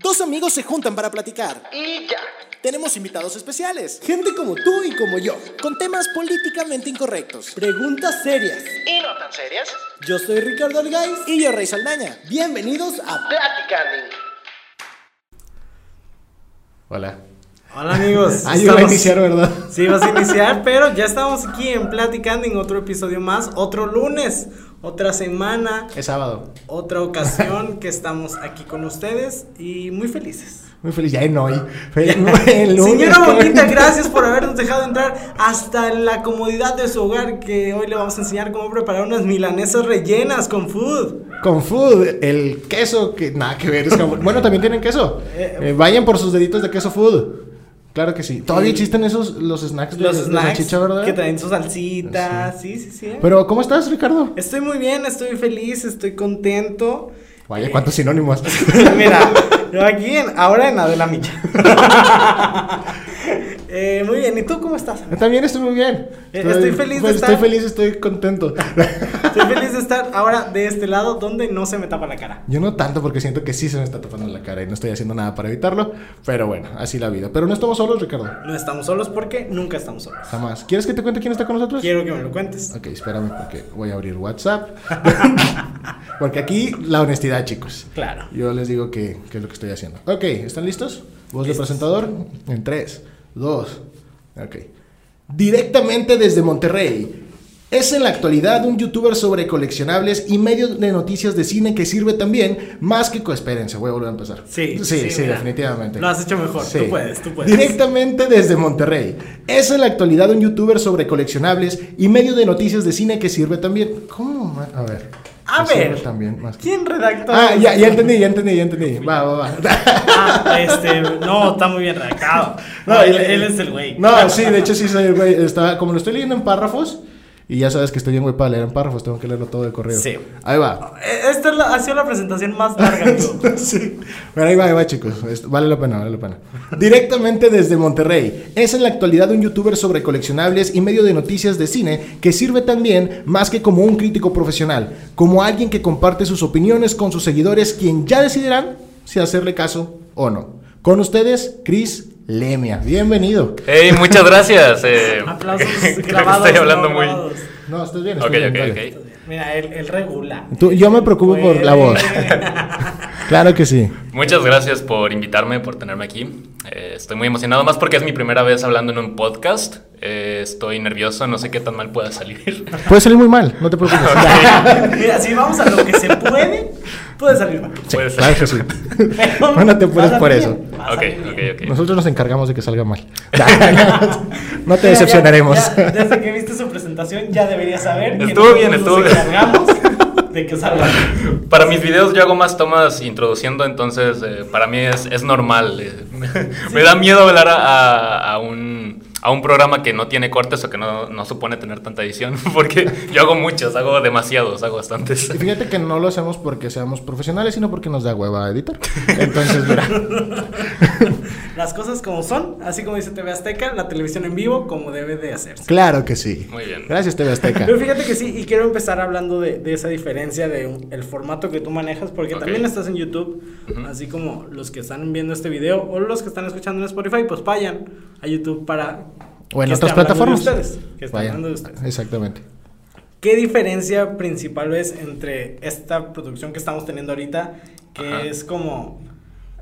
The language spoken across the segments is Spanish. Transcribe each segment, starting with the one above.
Dos amigos se juntan para platicar. Y ya. Tenemos invitados especiales. Gente como tú y como yo. Con temas políticamente incorrectos. Preguntas serias. ¿Y no tan serias? Yo soy Ricardo Algaiz. Y yo, Rey Saldaña. Bienvenidos a Platicando. Hola. Hola amigos. Ah, yo voy a iniciar, ¿verdad? Sí, vas a iniciar, pero ya estamos aquí en Platicando en otro episodio más, otro lunes, otra semana, Es sábado. otra ocasión que estamos aquí con ustedes y muy felices. Muy feliz. Ya en hoy. Señora Bonita, gracias por habernos dejado entrar hasta la comodidad de su hogar, que hoy le vamos a enseñar cómo preparar unas milanesas rellenas con food. Con food, el queso que nada que ver. es bueno, también tienen queso. Eh, Eh, vayan por sus deditos de queso food. Claro que sí. Todavía existen esos, los snacks de, Los de snacks salchicha, ¿verdad? que traen su salsita, sí, sí, sí. Pero, ¿cómo estás, Ricardo? Estoy muy bien, estoy feliz, estoy contento. Vaya, cuántos sinónimos. Mira, yo aquí en, ahora en Adela Micha. Eh, muy bien, ¿y tú cómo estás? También estoy muy bien. Eh, estoy feliz de Estoy estar- feliz, estoy contento. Estoy feliz de estar ahora de este lado donde no se me tapa la cara. Yo no tanto porque siento que sí se me está tapando la cara y no estoy haciendo nada para evitarlo. Pero bueno, así la vida. Pero no estamos solos, Ricardo. No estamos solos porque nunca estamos solos. Jamás. ¿Quieres que te cuente quién está con nosotros? Quiero que me lo cuentes. Ok, espérame porque voy a abrir WhatsApp. porque aquí la honestidad, chicos. Claro. Yo les digo que, que es lo que estoy haciendo. Ok, ¿están listos? Voz de presentador. En 3, 2. Ok. Directamente desde Monterrey. Es en la actualidad un youtuber sobre coleccionables y medio de noticias de cine que sirve también más que... Espérense, voy a volver a empezar. Sí, sí, sí, mira. definitivamente. Lo has hecho mejor. Sí. Tú puedes, tú puedes. Directamente desde Monterrey. Es en la actualidad un youtuber sobre coleccionables y medio de noticias de cine que sirve también. ¿Cómo? A ver. A sirve ver. También más que- ¿Quién redactó? Ah, ya, ya entendí, ya entendí, ya entendí. Va, va, va. Ah, este, no, está muy bien redactado. No, No, él, él es el güey. No, sí, de hecho sí soy el güey. Estaba, como lo estoy leyendo en párrafos, y ya sabes que estoy bien güey para leer en párrafos, tengo que leerlo todo de correo. Sí. Ahí va. Eh, Esta es la- ha sido la presentación más larga sí. Pero ahí va, ahí va, chicos. Vale la pena, vale la pena. Directamente desde Monterrey. Es en la actualidad un youtuber sobre coleccionables y medio de noticias de cine que sirve también más que como un crítico profesional, como alguien que comparte sus opiniones con sus seguidores, quien ya decidirán si hacerle caso o no. Con ustedes, Chris Lemia. Bienvenido. Hey, muchas gracias. Eh, Aplausos creo que grabados. estoy hablando no muy. grabados. No, estás bien. Ok, estás bien, ok, dale. ok. Mira, él, él regula. Tú- yo me preocupo por la voz. Claro que sí. Muchas gracias por invitarme, por tenerme aquí. Eh, estoy muy emocionado, más porque es mi primera vez hablando en un podcast. Eh, estoy nervioso, no sé qué tan mal pueda salir. Puede salir muy mal, no te preocupes. Mira, si vamos a lo que se puede, puede salir mal. Sí, Puede claro que sí. Pero No, te a por salir eso. Ok, ok, ok. Nosotros nos encargamos de que salga mal. No te decepcionaremos. ya- ya, desde que viste su presentación ya deberías saber que Estuvo bien, estuvo nos bien. encargamos de que salga bien. Para mis videos yo hago más tomas introduciendo, entonces eh, para mí es, es normal. eh. Me da miedo hablar a, a- a un, a un programa que no tiene cortes o que no, no supone tener tanta edición, porque yo hago muchos, hago demasiados, hago bastantes. Y fíjate que no lo hacemos porque seamos profesionales, sino porque nos da hueva editar. Entonces, mira. Las cosas como son, así como dice TV Azteca, la televisión en vivo como debe de hacerse. Claro que sí. Muy bien. Gracias, TV Azteca. Pero fíjate que sí, y quiero empezar hablando de, de esa diferencia de un- el formato que tú manejas, porque también estás en YouTube, así como los que están viendo este video o los que están escuchando en Spotify, pues vayan a YouTube para O en otras hablando de plataformas. ustedes, que esté Vaya. hablando de ustedes. Exactamente. ¿Qué diferencia principal ves entre esta producción que estamos teniendo ahorita, que Ajá. es como,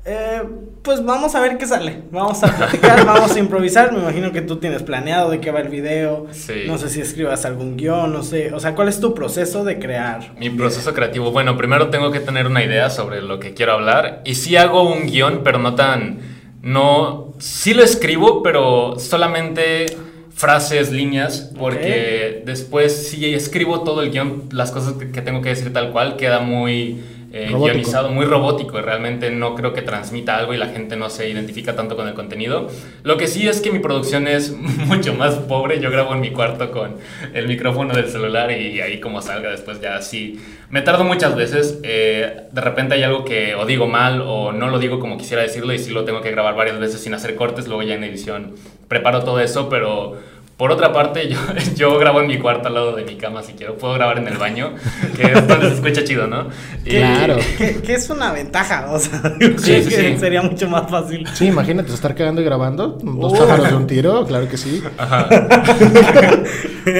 eh, pues vamos a ver qué sale, vamos a platicar, vamos a improvisar, me imagino que tú tienes planeado de qué va el video, Sí. no sé si escribas algún guion, no sé, o sea, ¿cuál es tu proceso de crear? Mi proceso creativo. Bueno, primero tengo que tener una idea sobre lo que quiero hablar. Y sí hago un guion, pero no tan. No. Sí lo escribo, pero solamente frases, líneas. Porque después, si escribo todo el guion, las cosas que, que tengo que decir tal cual, queda muy. Eh, guionizado, muy robótico. Realmente no creo que transmita algo y la gente no se identifica tanto con el contenido. Lo que sí es que mi producción es mucho más pobre. Yo grabo en mi cuarto con el micrófono del celular y ahí como salga después ya así. Me tardo muchas veces. eh, de repente hay algo que o digo mal o no lo digo como quisiera decirlo y sí lo tengo que grabar varias veces sin hacer cortes. Luego ya en edición preparo todo eso, pero Por otra parte, yo, yo grabo en mi cuarto al lado de mi cama si quiero. Puedo grabar en el baño, que es donde se escucha chido, ¿no? Claro. Que, que es una ventaja, o sea, Sí, sí, que sí. sería mucho más fácil. Sí, imagínate estar cagando y grabando. Dos Oh. pájaros de un tiro, claro que sí. Ajá.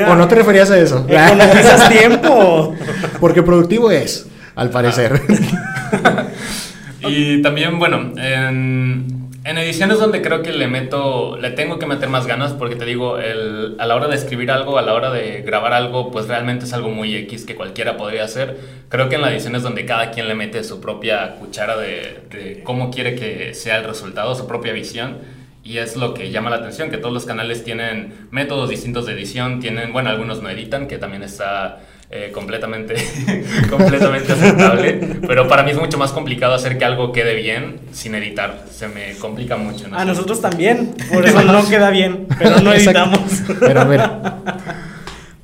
¿O no te referías a eso? Economizas tiempo. Porque productivo es, al parecer. Y también, bueno, en, en ediciones donde creo que le meto, le tengo que meter más ganas porque te digo, el, a la hora de escribir algo, a la hora de grabar algo, pues realmente es algo muy X que cualquiera podría hacer. Creo que en las ediciones donde cada quien le mete su propia cuchara de, de cómo quiere que sea el resultado, su propia visión. Y es lo que llama la atención, que todos los canales tienen métodos distintos de edición, tienen, bueno, algunos no editan, que también está eh, completamente, completamente aceptable, pero para mí es mucho más complicado hacer que algo quede bien sin editar, se me complica mucho. ¿no? A nosotros también, por eso no queda bien, pero no editamos. Pero a ver,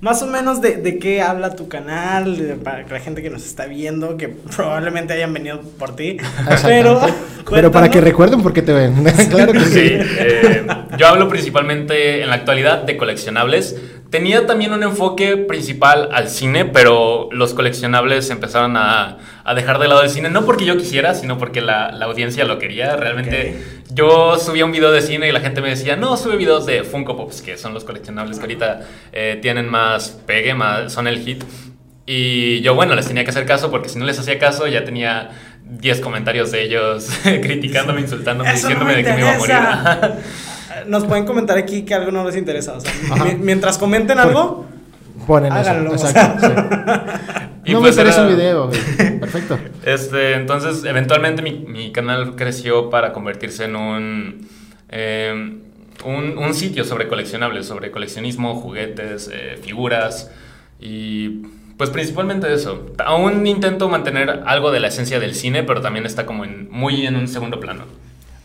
Más o menos de, de qué habla tu canal, de- para la gente que nos está viendo, que probablemente hayan venido por ti. Pero, pero para que recuerden por qué te ven. claro que Sí, sí. eh, yo hablo principalmente en la actualidad de coleccionables. Tenía también un enfoque principal al cine, pero los coleccionables empezaron a, a dejar de lado el cine, no porque yo quisiera, sino porque la, la audiencia lo quería. Realmente yo subía un video de cine y la gente me decía, no, sube videos de Funko Pops, que son los coleccionables que ahorita eh, tienen más pegue, más, son el hit. Y yo, bueno, les tenía que hacer caso porque si no les hacía caso ya tenía 10 comentarios de ellos criticándome, insultándome, Eso no diciéndome me de que me iba a morir. Nos pueden comentar aquí que algo no les interesa. O sea, mientras comenten algo, Ponen Háganlo, eso. Y. No pues me interesa era- el video. güey. Perfecto. Este, entonces, eventualmente mi, mi canal creció para convertirse en un, eh, un, un sitio sobre coleccionables, sobre coleccionismo, juguetes, eh, figuras y pues principalmente eso. Aún intento mantener algo de la esencia del cine, pero también está como en, muy en un segundo plano.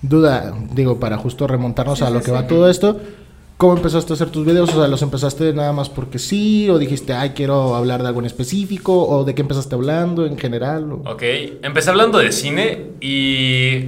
Duda, digo, para justo remontarnos a lo que va todo esto. ¿Cómo empezaste a hacer tus videos? O sea, ¿los empezaste nada más porque sí? ¿O dijiste, ay, quiero hablar de algo en específico? ¿O de qué empezaste hablando en general? O- Ok, empecé hablando de cine y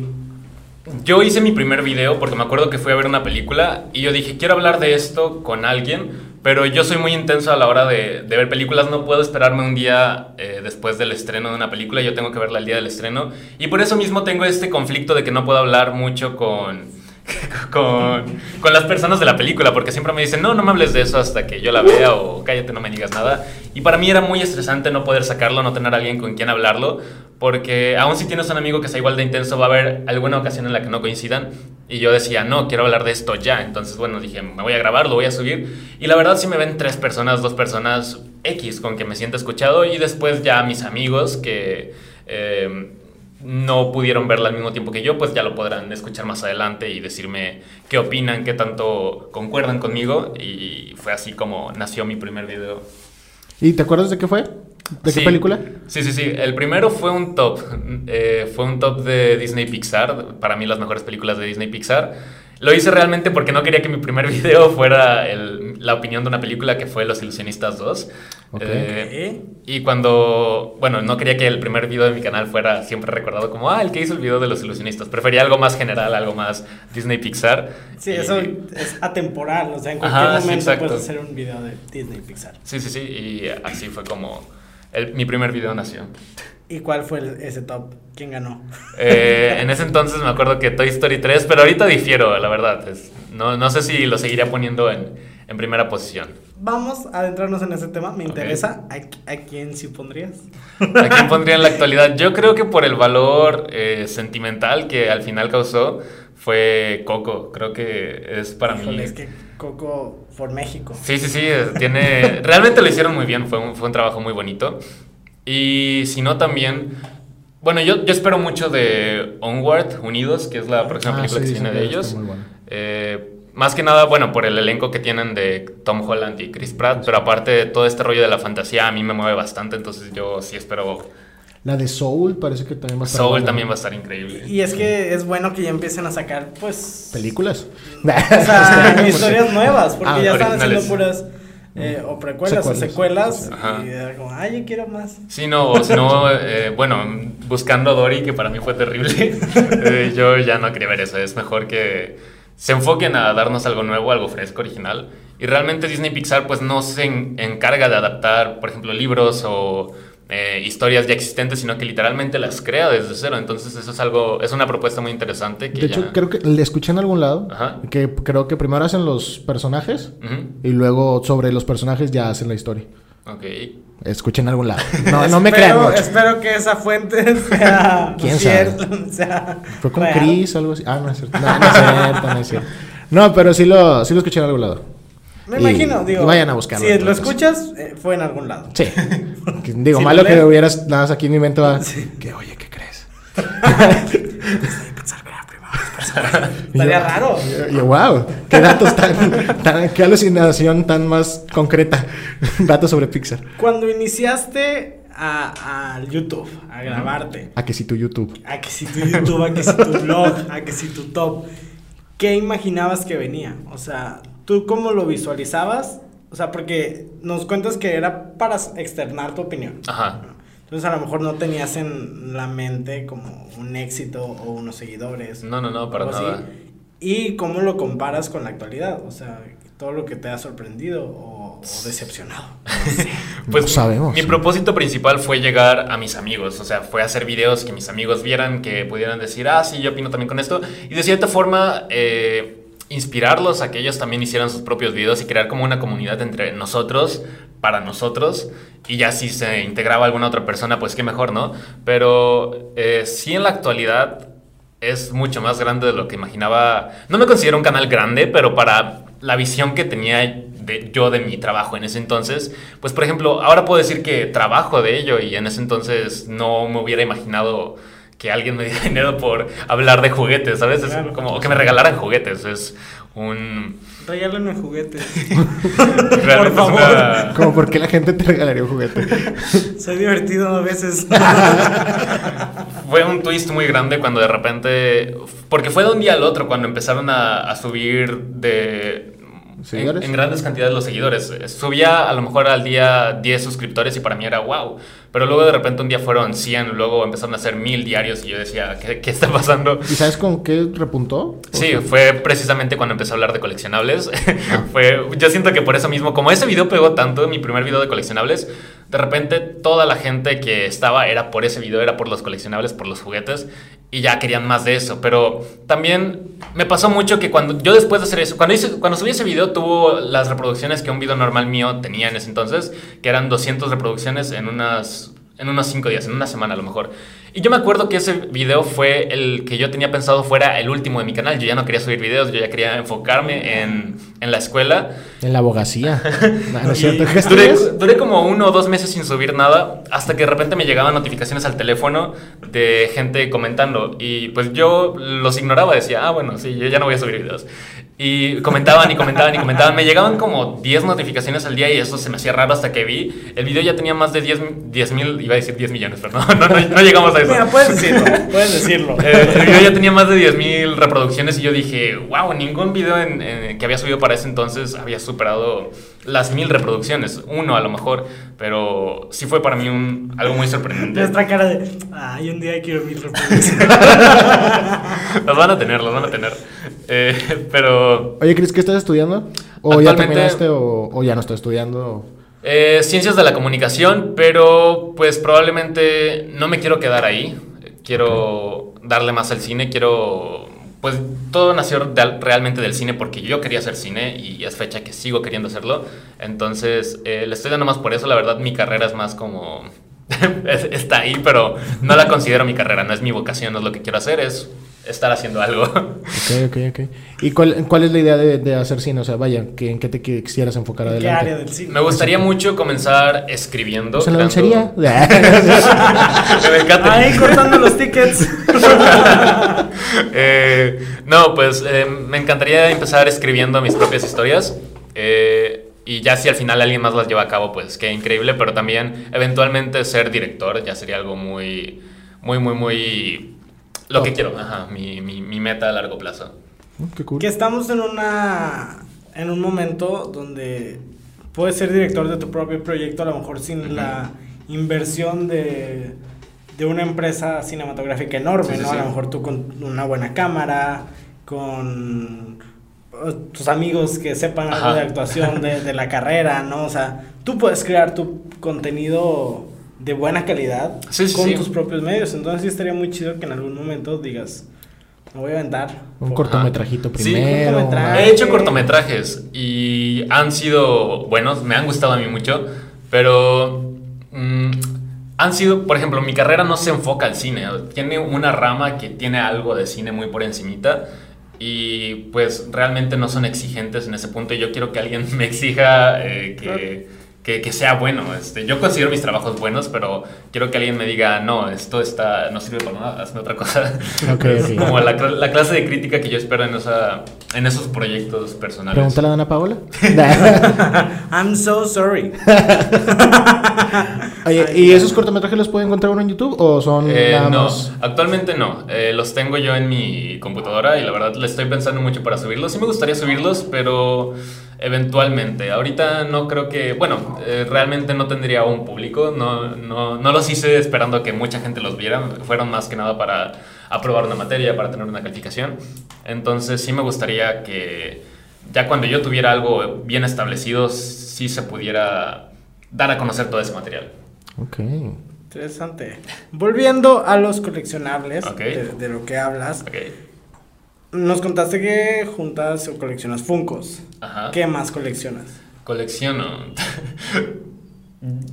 yo hice mi primer video porque me acuerdo que fui a ver una película y yo dije, quiero hablar de esto con alguien, pero yo soy muy intenso a la hora de, ver películas, no puedo esperarme un día eh, después del estreno de una película, yo tengo que verla el día del estreno y por eso mismo tengo este conflicto de que no puedo hablar mucho con... Con, con las personas de la película, porque siempre me dicen, no, no me hables de eso hasta que yo la vea o cállate, no me digas nada. Y para mí era muy estresante no poder sacarlo, no tener a alguien con quien hablarlo, porque aún si tienes un amigo que sea igual de intenso, va a haber alguna ocasión en la que no coincidan. Y yo decía, no, quiero hablar de esto ya. Entonces, bueno, dije, me voy a grabar, lo voy a subir. Y la verdad, si me ven tres personas, dos personas X con que me sienta escuchado, y después ya mis amigos que. eh, no pudieron verla al mismo tiempo que yo, pues ya lo podrán escuchar más adelante y decirme qué opinan, qué tanto concuerdan conmigo. Y fue así como nació mi primer video. ¿Y te acuerdas de qué fue? ¿De Sí. qué película? Sí, sí, sí. El primero fue un top. Eh, fue un top de Disney Pixar. Para mí las mejores películas de Disney Pixar. Lo hice realmente porque no quería que mi primer video fuera el- la opinión de una película que fue Los Ilusionistas 2. Ok. Eh, y cuando, bueno, no quería que el primer video de mi canal fuera siempre recordado como, ah, el que hizo el video de Los Ilusionistas. Prefería algo más general, algo más Disney Pixar. sí, Y- eso es atemporal. O sea, en cualquier Ajá, sí, momento exacto. puedes hacer un video de Disney Pixar. Sí, sí, sí. Y así fue como el- mi primer video nació. ¿Y cuál fue el- ese top? ¿Quién ganó? Eh, en ese entonces me acuerdo que Toy Story 3, pero ahorita difiero, la verdad. es- no, no sé si lo seguiría poniendo en, en primera posición. Vamos a adentrarnos en ese tema. Me Ok. interesa. ¿A, a quién sí pondrías? ¿A quién pondría en la actualidad? Yo creo que por el valor eh, sentimental que al final causó fue Coco. Creo que es para Híjole, mí. es que Coco por México. Sí, sí, sí, tiene... Realmente lo hicieron muy bien, fue un, fue un trabajo muy bonito. Y si no también... Bueno, yo, yo espero mucho de Onward, Unidos, que es la próxima Ah, película sí, que se viene de ellos. Eh, más que nada, bueno, por el elenco que tienen de Tom Holland y Chris Pratt, pero aparte todo este rollo de la fantasía a mí me mueve bastante, entonces yo sí espero... La de Soul parece que también va a estar Soul buena. también va a estar increíble. Y es que es bueno que ya empiecen a sacar, pues. ¿Películas? O sea, historias nuevas, porque Ah, ya están haciendo puras. Eh, o precuelas Secuelas. o secuelas. Ajá. Y era como, ay, yo quiero más. Sí, no, o si no, eh, bueno, buscando a Dory, que para mí fue terrible, eh, yo ya no quería ver eso. Es mejor que, se enfoquen a darnos algo nuevo, algo fresco, original. Y realmente Disney Pixar pues no se en- encarga de adaptar, por ejemplo, libros o eh, historias ya existentes, sino que literalmente las crea desde cero. Entonces eso es algo, es una propuesta muy interesante. Que De hecho, creo que le escuché en algún lado Ajá. que creo que primero hacen los personajes y luego sobre los personajes ya hacen la historia. Ok. Escuché en algún lado. No, no me Espero- crean mucho. Espero que esa fuente sea ¿Quién cierta, sea Fue con. Chris o algo así. Ah, no es cierto. No, no es cierto, no es cierto. No, pero sí lo, sí lo escuché en algún lado. Me Y- imagino, digo. y vayan a buscarlo, Si lo escuchas, eh, fue en algún lado. Sí. Digo, Si malo lo que hubieras nada más aquí en mi mente va. Que oye, ¿qué crees? Estaría raro. Y yo, wow, qué datos tan, tan- qué alucinación tan más concreta. datos sobre Pixar. Cuando iniciaste a, al YouTube, a grabarte, A que si tu YouTube. a que si tu YouTube, a que si tu blog, a que si tu top, ¿qué imaginabas que venía? O sea, ¿tú cómo lo visualizabas? O sea, porque nos cuentas que era para externar tu opinión. Ajá. Entonces a lo mejor no tenías en la mente como un éxito o unos seguidores. No, no, no, para algo así. nada. ¿Y cómo lo comparas con la actualidad? O sea, todo lo que te ha sorprendido o, o decepcionado. Pues No sabemos. Mi propósito principal fue llegar a mis amigos, o sea, fue hacer videos que mis amigos vieran, que pudieran decir, ah, sí, yo opino también con esto, y de cierta forma eh, inspirarlos a que ellos también hicieran sus propios videos y crear como una comunidad entre nosotros, para nosotros, y ya si se integraba alguna otra persona, pues qué mejor, ¿no? Pero eh, sí en la actualidad es mucho más grande de lo que imaginaba. No me considero un canal grande, pero para la visión que tenía de, yo de mi trabajo en ese entonces, pues por ejemplo, ahora puedo decir que trabajo de ello y en ese entonces no me hubiera imaginado que alguien me diera dinero por hablar de juguetes, ¿sabes? Es Claro. como o que me regalaran juguetes, es un... Regálame juguetes. realmente es favor. una- Como por qué la gente te regalaría un juguete. Soy divertido a veces. Fue un twist muy grande cuando de repente. Porque fue de un día al otro cuando empezaron a, a subir de. ¿Seguidores? En, en grandes cantidades los seguidores. Subía a lo mejor al día 10 suscriptores y para mí era wow. Pero luego de repente un día fueron 100, luego empezaron a ser 1000 diarios y yo decía, ¿qué, qué está pasando? ¿Y sabes con qué repuntó? Sí, fue precisamente cuando empecé a hablar de coleccionables. fue, yo siento que por eso mismo, como ese video pegó tanto, mi primer video de coleccionables, de repente toda la gente que estaba era por ese video, era por los coleccionables, por los juguetes, y ya querían más de eso. Pero también me pasó mucho que cuando yo después de hacer eso, cuando, hice, cuando subí ese video, tuvo las reproducciones que un video normal mío tenía en ese entonces, que eran 200 reproducciones en unas en unos 5 días, en una semana a lo mejor. Y yo me acuerdo que ese video fue el que yo tenía pensado fuera el último de mi canal. Yo ya no quería subir videos, yo ya quería enfocarme en, en la escuela. En la abogacía. No, no es cierto. ¿Qué duré, duré como uno o dos meses sin subir nada, hasta que de repente me llegaban notificaciones al teléfono de gente comentando. Y pues yo los ignoraba, decía, ah, bueno, sí, yo ya no voy a subir videos. Y comentaban y comentaban y comentaban. Me llegaban como 10 notificaciones al día y eso se me hacía raro hasta que vi. El video ya tenía más de 10 mil, iba a decir 10 millones, pero no, no, no, llegamos a eso. Mira, puedes decirlo, puedes decirlo. Eh, el video ya tenía más de 10.000 reproducciones y yo dije, wow, ningún video en- en- que había subido para ese entonces había superado las mil reproducciones. Uno a lo mejor, pero sí fue para mí un, algo muy sorprendente. Nuestra cara de, ay, un día quiero mil reproducciones. Los van a tener, los van a tener. Eh, pero Oye, Cris, ¿qué estás estudiando? ¿O ya terminaste o, o ya no estás estudiando? eh, ciencias de la comunicación, pero pues probablemente no me quiero quedar ahí. Quiero darle más al cine, quiero... Pues todo nació realmente del cine porque yo quería hacer cine y es fecha que sigo queriendo hacerlo. Entonces, eh, le estoy dando más por eso. La verdad, mi carrera es más como... es- está ahí, pero no la considero mi carrera, no es mi vocación, no es lo que quiero hacer, es estar haciendo algo. Ok, ok, ok. ¿Y cuál, cuál es la idea de, de hacer cine? O sea, vaya, ¿que- ¿en qué te qui- quisieras enfocar ¿En qué adelante? área del cine? Me gustaría mucho comenzar escribiendo. Pues en la creando- dulcería. Me encanta. Ahí cortando los tickets. Eh, no, pues eh, me encantaría empezar escribiendo mis propias historias. eh, y ya si al final alguien más las lleva a cabo, pues qué increíble. Pero también eventualmente ser director ya sería algo muy, muy, muy, muy... Lo que quiero, ajá, mi, mi, mi meta a largo plazo. Mm, Qué cool. que estamos en una en un momento donde puedes ser director de tu propio proyecto a lo mejor sin la inversión de, de una empresa cinematográfica enorme Sí, sí, no a sí. lo mejor tú con una buena cámara con tus amigos que sepan algo Ajá. de actuación de, de la carrera, ¿no? O sea, tú puedes crear tu contenido de buena calidad Sí, sí, con sí. tus propios medios. Entonces sí estaría muy chido que en algún momento digas, me voy a aventar. Un cortometrajito Sí, primero. cortometraje. He hecho cortometrajes y han sido buenos, me han gustado a mí mucho, pero mm, han sido, por ejemplo, mi carrera no se enfoca al cine, tiene una rama que tiene algo de cine muy por encimita y pues realmente no son exigentes en ese punto y yo quiero que alguien me exija eh, que, que, que sea bueno. Este, yo considero mis trabajos buenos, pero quiero que alguien me diga, no, esto está, no sirve para nada, hazme otra cosa. Ok, Es ok. como la, la clase de crítica que yo espero en, esa, en esos proyectos personales. Pregúntale a Ana Paola. I'm so sorry. Oye, ¿y no. esos cortometrajes los puede encontrar uno en YouTube o son Eh, nada no, más? actualmente no. Eh, los tengo yo en mi computadora y la verdad le estoy pensando mucho para subirlos. Sí me gustaría subirlos, pero eventualmente. Ahorita no creo que, bueno, eh, realmente no tendría un público. No, no, no los hice esperando a que mucha gente los viera. Fueron más que nada para aprobar una materia, para tener una calificación. Entonces sí me gustaría que ya cuando yo tuviera algo bien establecido, sí se pudiera dar a conocer todo ese material. Ok. Interesante. Volviendo a los coleccionables, Ok. de, de lo que hablas, Ok. Nos contaste que juntas o coleccionas Funcos. Ajá. ¿Qué más coleccionas? Colecciono.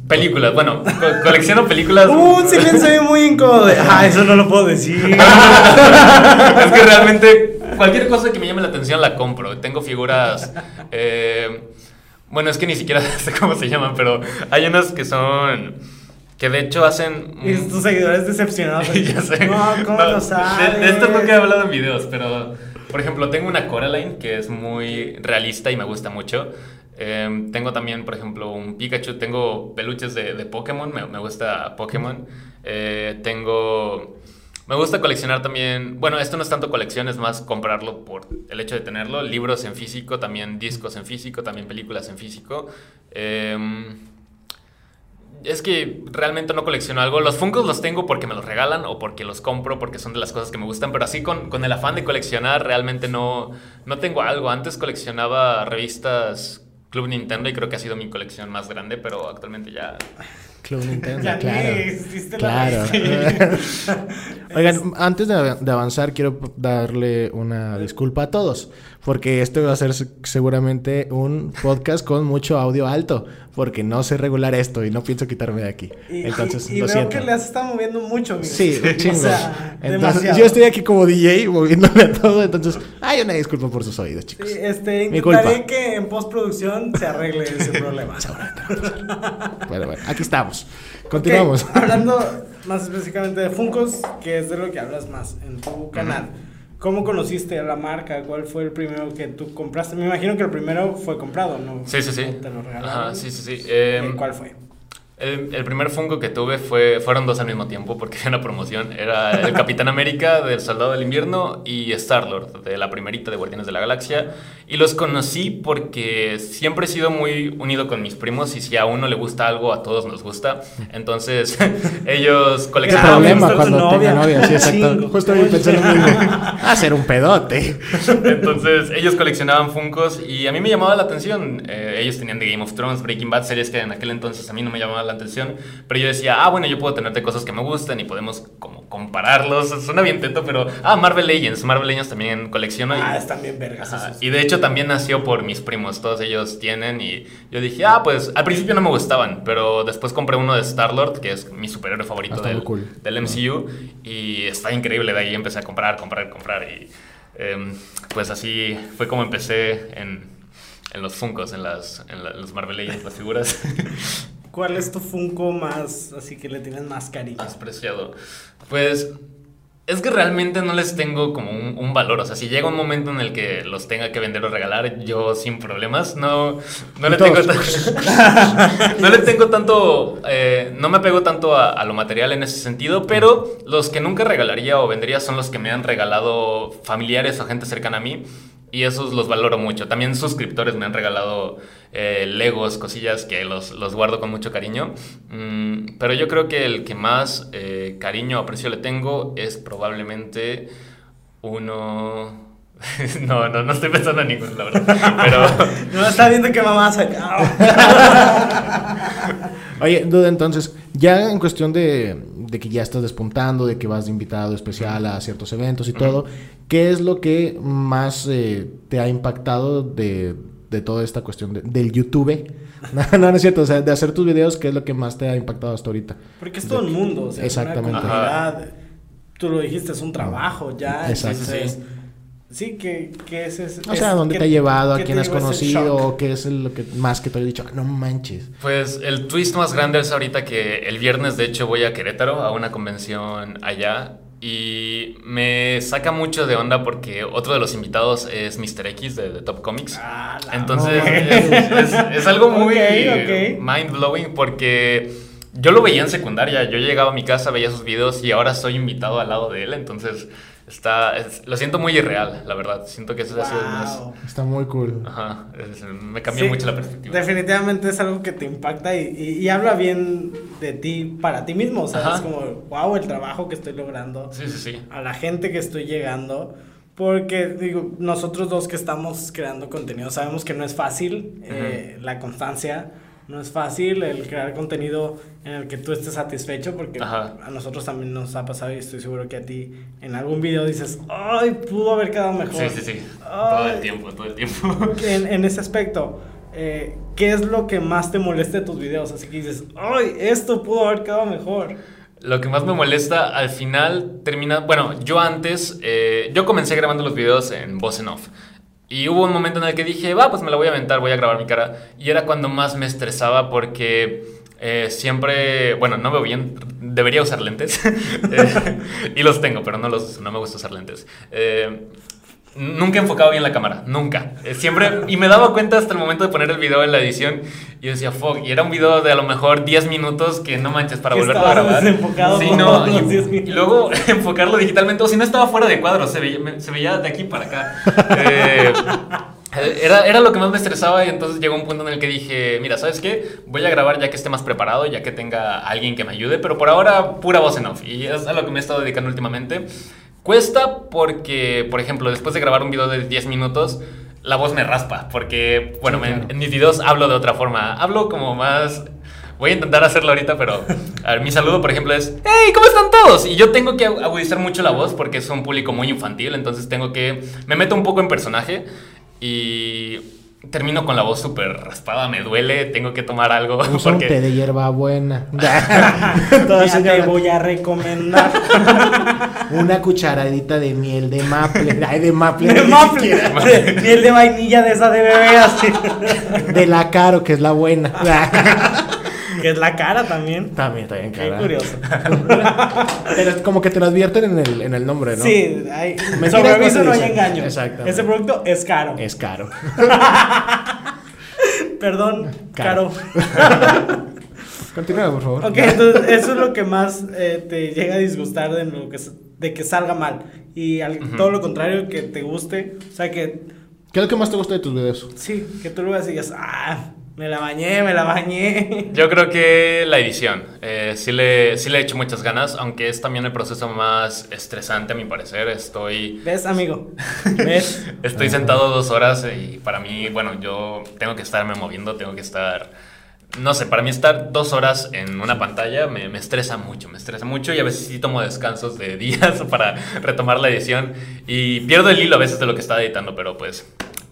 películas, bueno, co- colecciono películas. Un silencio muy incómodo. Ah, eso no lo puedo decir. es que realmente cualquier cosa que me llame la atención la compro. Tengo figuras. eh, bueno, es que ni siquiera sé cómo se llaman, pero hay unas que son. Que de hecho hacen. y tus seguidores decepcionados. ya sé. No, ¿cómo No, lo de- sabes? De, esto nunca he hablado en videos, pero por ejemplo, tengo una Coraline que es muy realista y me gusta mucho. Eh, tengo también, por ejemplo, un Pikachu. Tengo peluches de, de Pokémon, me, me gusta Pokémon. Eh, tengo. Me gusta coleccionar también. Bueno, esto no es tanto colección, es más comprarlo por el hecho de tenerlo. Libros en físico, también discos en físico, también películas en físico. Em, es que realmente no colecciono algo. Los Funkos los tengo porque me los regalan o porque los compro porque son de las cosas que me gustan. Pero así con, con el afán de coleccionar realmente no, no tengo algo. Antes coleccionaba revistas Club Nintendo y creo que ha sido mi colección más grande, pero actualmente ya... Club Nintendo, Ya claro. la Claro. revista. Oigan, antes de, de avanzar, quiero darle una disculpa a todos. Porque este va a ser se- seguramente un podcast con mucho audio alto. Porque no sé regular esto y no pienso quitarme de aquí. Y, Entonces, y- y lo veo siento. que le has estado moviendo mucho, amigo. Sí, chingo. O sea, entonces, demasiado. yo estoy aquí como DJ moviéndome a todo. Entonces, hay una disculpa por sus oídos, chicos. Sí, este, Mi culpa. que en postproducción se arregle ese problema. Bueno, bueno, aquí estamos. Continuamos. Hablando más específicamente de Funkos, que es de lo que hablas más en tu canal. ¿Cómo conociste la marca? ¿Cuál fue el primero que tú compraste? Me imagino que el primero fue comprado, ¿no? Sí, sí, sí. ¿No ¿Te lo regalaron? Ajá, sí, sí, sí. Eh, ¿Cuál fue? El, el primer Funko que tuve fue, fueron dos al mismo tiempo porque había una promoción. Era el Capitán América del Soldado del Invierno y Star-Lord de la primerita de Guardianes de la Galaxia. Y los conocí porque siempre he sido muy unido con mis primos y si a uno le gusta algo, a todos nos gusta. Entonces ellos ¿Qué coleccionaban... me problema cuando novia. tenga novia? Sí, exacto. Chingo. Justo ahí pensé lo mismo. Hacer un pedote. Entonces ellos coleccionaban Funkos y a mí me llamaba la atención. Eh, ellos tenían de Game of Thrones, Breaking Bad, series que en aquel entonces a mí no me llamaban la atención. Pero yo decía, ah, bueno, yo puedo tenerte cosas que me gustan y podemos como compararlos. Suena bien teto, pero... Ah, Marvel Legends. Marvel Legends también colecciono. y- Ah, están bien vergas Ajá. Y de hecho también nació por mis primos, todos ellos tienen y yo dije, ah, pues al principio no me gustaban, pero después compré uno de Star-Lord, que es mi superhéroe favorito muy del, cool. del MCU, y está increíble, de ahí empecé a comprar, comprar, comprar, y em, pues así fue como empecé en, en los Funkos, en, las, en la- los Marvel Legends, las figuras. ¿Cuál es tu Funko más, así que le tienes más cariño? Más preciado. Pues es que realmente no les tengo como un, un valor. O sea, si llega un momento en el que los tenga que vender o regalar, yo sin problemas, no, no, le, tengo tan- no le tengo tanto, eh, no me apego tanto a, a lo material en ese sentido, pero los que nunca regalaría o vendería son los que me han regalado familiares o gente cercana a mí. Y esos los valoro mucho. También suscriptores me han regalado eh, Legos, cosillas que los, los guardo con mucho cariño. Mm, pero yo creo que el que más eh, cariño o aprecio le tengo es probablemente uno... no, no, no estoy pensando en ninguno, la verdad. Pero No está viendo que mamá saca. Oye, Duda, entonces, ya en cuestión de, de que ya estás despuntando, de que vas de invitado especial a ciertos eventos y todo, ¿qué es lo que más eh, te ha impactado de, de toda esta cuestión de- del YouTube? No, no, no es cierto, o sea, de hacer tus videos, ¿qué es lo que más te ha impactado hasta ahorita? Porque es todo el mundo, o sea, Exactamente. Una comunidad, tú lo dijiste, es un trabajo ya. Exacto. Entonces, sí, que, que es, es- O es- sea, ¿dónde que- te ha llevado? ¿A quién has ese conocido? shock. ¿O ¿Qué es lo que más que te haya dicho? "Ah, No manches. Pues el twist más grande es ahorita que el viernes de hecho voy a Querétaro a una convención allá y me saca mucho de onda porque otro de los invitados es Mr. X de, de Top Comics. Ah, la Entonces es, es- es algo muy mind blowing porque yo lo veía en secundaria, yo llegaba a mi casa, veía sus videos y ahora soy invitado al lado de él, entonces está, es- lo siento muy irreal, la verdad, siento que eso ha sido más... Wow. Está muy cool. Ajá, es- me cambió Sí, mucho la perspectiva. Definitivamente es algo que te impacta y, y- y habla bien de ti para ti mismo. O sea, Ajá. es como, wow, el trabajo que estoy logrando, Sí, sí, sí. a la gente que estoy llegando. Porque, digo, nosotros dos que estamos creando contenido sabemos que no es fácil eh, la constancia. No es fácil el crear contenido en el que tú estés satisfecho porque Ajá. a nosotros también nos ha pasado y estoy seguro que a ti en algún video dices, ay, pudo haber quedado mejor. Sí, sí, sí. Todo Ay. el tiempo, todo el tiempo. en, en ese aspecto, eh, ¿qué es lo que más te molesta de tus videos? Así que dices, ¡ay! Esto pudo haber quedado mejor. Lo que más me molesta al final termina. Bueno, yo antes. eh, yo comencé grabando los videos en voz en off. Y hubo un momento en el que dije, va, pues me la voy a aventar, voy a grabar mi cara. Y era cuando más me estresaba porque eh, siempre. Bueno, no veo bien. Debería usar lentes. Eh, y los tengo, pero no los uso. No me gusta usar lentes. Eh, Nunca he enfocado bien la cámara, nunca. Eh, Siempre, y me daba cuenta hasta el momento de poner el video en la edición y yo decía, fuck, y era un video de a lo mejor 10 minutos que no manches para volverlo a grabar. desenfocado Sí, no, y, 10 y luego enfocarlo digitalmente, o si no estaba fuera de cuadro, se veía, me- se veía de aquí para acá. Eh, era, era lo que más me estresaba y entonces llegó un punto en el que dije, mira, ¿sabes qué? Voy a grabar ya que esté más preparado, ya que tenga alguien que me ayude, pero por ahora pura voz en off. Y es a lo que me he estado dedicando últimamente. Cuesta porque, por ejemplo, después de grabar un video de 10 minutos, la voz me raspa. Porque, bueno, Sí, me- claro. en mis videos hablo de otra forma. Hablo como más... Voy a intentar hacerlo ahorita, pero a ver, mi saludo, por ejemplo, es ¡Hey! ¿Cómo están todos? Y yo tengo que agudizar mucho la voz porque es un público muy infantil, entonces tengo que... Me meto un poco en personaje y termino con la voz súper raspada, me duele, tengo que tomar algo Usa un té porque... de hierba buena. Ya te voy a recomendar. Una cucharadita de miel de maple. Ay, de maple. de maple, de- miel de vainilla de esa de bebé así. De la caro, que es la buena. Que es la cara también. También, también, Qué cara. curioso. Pero es como que te lo advierten en el, en el nombre, ¿no? Sí, hay, sobre aviso no hay engaño. Exactamente. Ese producto es caro. Es caro. Perdón, caro. Caro. Continúa, por favor. Ok, entonces eso es lo que más eh, te llega a disgustar de, lo que, de que salga mal. Y al- todo lo contrario, que te guste. O sea, que ¿Qué es lo que más te gusta de tus videos? sí, que tú lo veas y digas, ah, me la bañé, me la bañé. Yo creo que la edición. Eh, sí, le, sí le he hecho muchas ganas, aunque es también el proceso más estresante a mi parecer. Estoy... ¿Ves, amigo? ¿Ves? Estoy sentado dos horas y para mí, bueno, yo tengo que estarme moviendo, tengo que estar... No sé, para mí estar dos horas en una pantalla me, me estresa mucho, me estresa mucho y a veces sí tomo descansos de días para retomar la edición y pierdo el hilo a veces de lo que estaba editando, pero pues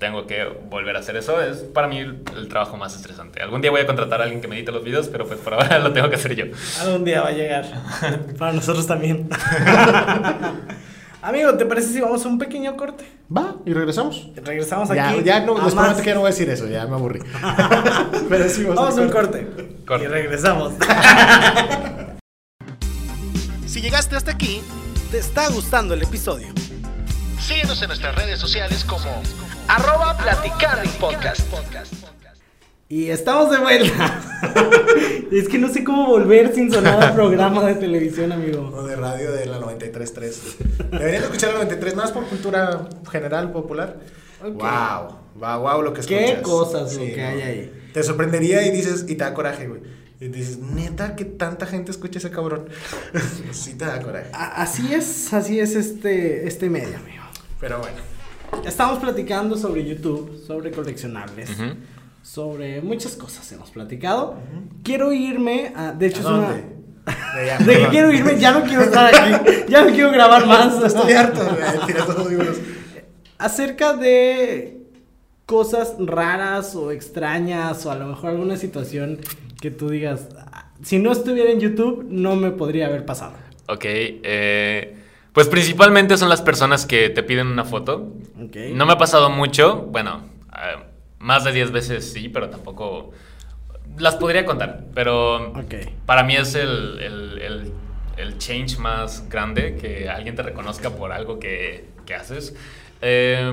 tengo que volver a hacer eso. Es para mí el, el trabajo más estresante. Algún día voy a contratar a alguien que me edite los videos, pero pues por ahora lo tengo que hacer yo. Algún día va a llegar. Para nosotros también. Amigo, ¿te parece si vamos a un pequeño corte? Va, y regresamos. Regresamos Ya, aquí. ya no, a les más. prometo que ya no voy a decir eso, ya me aburrí. Pero sí, Vamos a un corte. Corte. Y regresamos. Si llegaste hasta aquí, ¿Te está gustando el episodio? síguenos en nuestras redes sociales como Arroba platicar podcast. Y estamos de vuelta. es que no sé cómo volver sin sonar al programa de televisión, amigo. O de radio de la 93.3. Deberían escuchar la 93 más por cultura general, popular. Wow, wow, wow lo que escuchas. Qué cosas lo Sí, que no. hay ahí. Te sorprendería y dices, y te da coraje, güey. Y dices, neta, que tanta gente escucha ese cabrón. sí te da coraje. A- así es, así es este, este medio, amigo. Pero bueno. Estamos platicando sobre YouTube, sobre coleccionables, Ujú. sobre muchas cosas hemos platicado. Quiero irme a. De hecho, ¿A es una. dónde? De allá, De que quiero irme, ya no quiero estar aquí, ya no quiero grabar más. Estoy harto, güey. Tira todos los libros. Acerca de cosas raras o extrañas o a lo mejor alguna situación que tú digas, "Ah, si no estuviera en YouTube no me podría haber pasado. Ok, eh, pues principalmente son las personas que te piden una foto. No me ha pasado mucho, bueno, eh, más de 10 veces sí, pero tampoco las podría contar. Pero para mí es el, el- el- el change más grande que alguien te reconozca por algo que, que haces. Eh,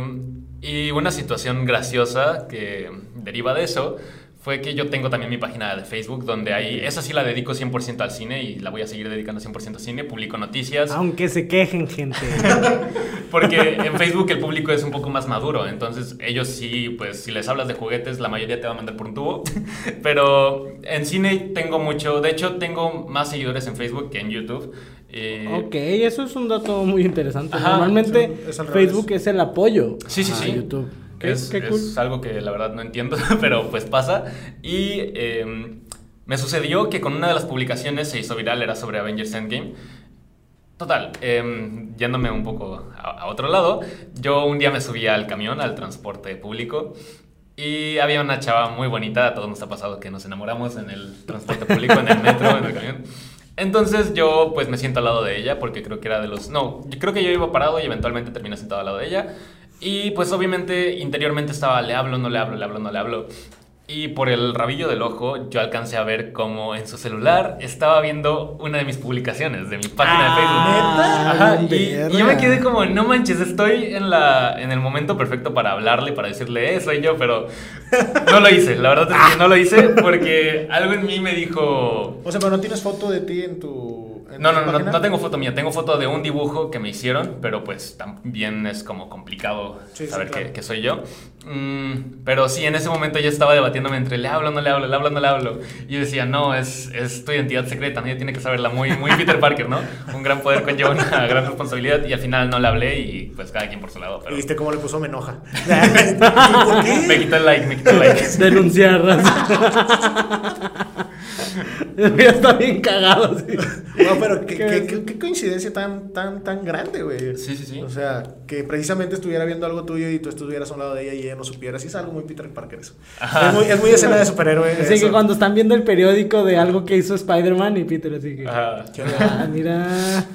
y una situación graciosa que deriva de eso fue que yo tengo también mi página de Facebook donde ahí, esa sí la dedico 100% al cine y la voy a seguir dedicando 100% al cine, publico noticias. Aunque se quejen, gente. Porque en Facebook el público es un poco más maduro, entonces ellos sí, pues si les hablas de juguetes, la mayoría te va a mandar por un tubo. Pero en cine tengo mucho, de hecho tengo más seguidores en Facebook que en YouTube. Eh, ok, eso es un dato muy interesante. Ajá, Normalmente es. Facebook es el apoyo Sí, sí, a sí. YouTube. Qué, Es, qué es algo que la verdad no entiendo, pero pues pasa. Y eh, me sucedió que con una de las publicaciones se hizo viral, era sobre Avengers Endgame. Total, eh, yéndome un poco a, a otro lado, yo un día me subí al camión, al transporte público, y había una chava muy bonita, a todos nos ha pasado que nos enamoramos en el transporte público, en el metro, en el camión. Entonces yo pues me siento al lado de ella porque creo que era de los... No, yo creo que yo iba parado y eventualmente terminé sentado al lado de ella. Y pues obviamente interiormente estaba, le hablo, no le hablo, le hablo, no le hablo. Y por el rabillo del ojo yo alcancé a ver como en su celular estaba viendo una de mis publicaciones de mi página de Facebook. Ah, Ajá, y, y yo me quedé como, no manches, estoy en, la, en el momento perfecto para hablarle, para decirle, eh, soy yo, pero no lo hice. La verdad es que no lo hice porque algo en mí me dijo, O sea, pero no tienes foto de ti en tu. No, no, no, no tengo foto mía, tengo foto de un dibujo que me hicieron, pero pues también es como complicado Sí, sí, saber claro. que, que soy yo. Mm, pero sí, en ese momento yo estaba debatiéndome entre le hablo, no le hablo, le hablo, no le hablo. Y yo decía, no, es, es tu identidad secreta, nadie tiene que saberla. Muy, muy Peter Parker, ¿no? Un gran poder conlleva una gran responsabilidad y al final no le hablé y pues cada quien por su lado. ¿Y Pero viste cómo le puso me enoja? ¿Por qué? me quitó el like, me quitó el like. Denunciar. ya está bien cagado. sí. No, pero qué, ¿Qué qué- ves? qué- qué coincidencia tan, tan, tan grande, güey. Sí, sí, sí. O sea, que precisamente estuviera viendo algo tuyo y tú estuvieras a un lado de ella y ella no supiera. Sí, es algo muy Peter Parker eso. Es muy, es muy escena de superhéroe. Así eso. que cuando están viendo el periódico de algo que hizo Spider-Man y Peter, así que. Ajá. Ah, mira.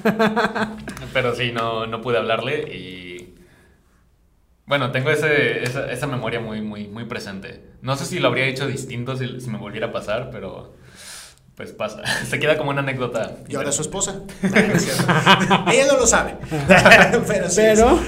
Pero sí, no, no pude hablarle y... Bueno, tengo ese, esa, esa memoria muy, muy, muy presente. No sé si lo habría hecho distinto si, si me volviera a pasar, pero pues pasa. Se queda como una anécdota. Y ahora su esposa. No, no ella no lo sabe. pero sí. Pero,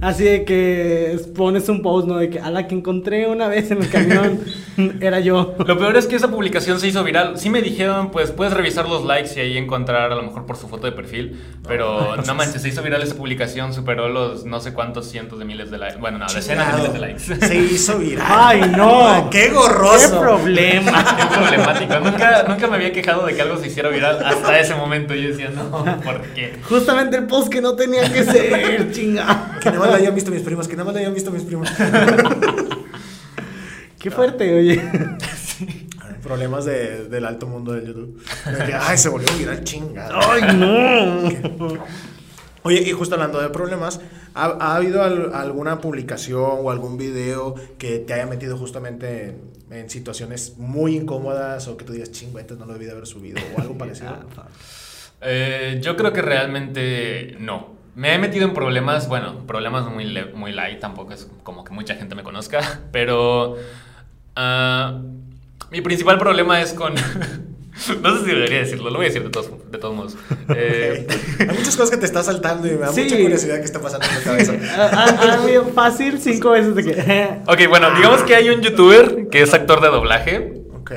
así de que pones un post, ¿no? De que a la que encontré una vez en el camión era yo. Lo peor es que esa publicación se hizo viral. Sí me dijeron, pues puedes revisar los likes y ahí encontrar a lo mejor por su foto de perfil. Pero no manches, se hizo viral esa publicación, superó los no sé cuántos cientos de miles de likes. Bueno, no, decenas de miles de likes. Se hizo viral. ¡Ay, no! ¡Qué ¡Qué gorroso! problema! Qué problemático. Nunca, nunca me había quejado de que algo se hiciera viral hasta ese momento. Yo decía, no, ¿por qué? Justamente el post que no tenía que ser, chinga. Que nada más la hayan visto mis primos, que nada más la hayan visto mis primos. Qué fuerte, oye. Problemas de- del alto mundo del YouTube. De que, Ay, se volvió viral chingada. ¡Ay, no! Oye, y justo hablando de problemas, ¿ha, ha habido al- alguna publicación o algún video que te haya metido justamente en, en situaciones muy incómodas o que tú digas, chingüetes, no lo debí de haber subido o algo parecido? Eh, yo creo que realmente no. Me he metido en problemas, bueno, problemas muy, le- muy light, tampoco es como que mucha gente me conozca, pero ah, mi principal problema es con... no sé si debería decirlo, lo voy a decir de todos, de todos modos. Eh, Hay muchas cosas que te está saltando y me da Sí. mucha curiosidad qué está pasando en tu cabeza. Han habido fácil cinco veces de que. ok, bueno, digamos que hay un youtuber que es actor de doblaje. Ok.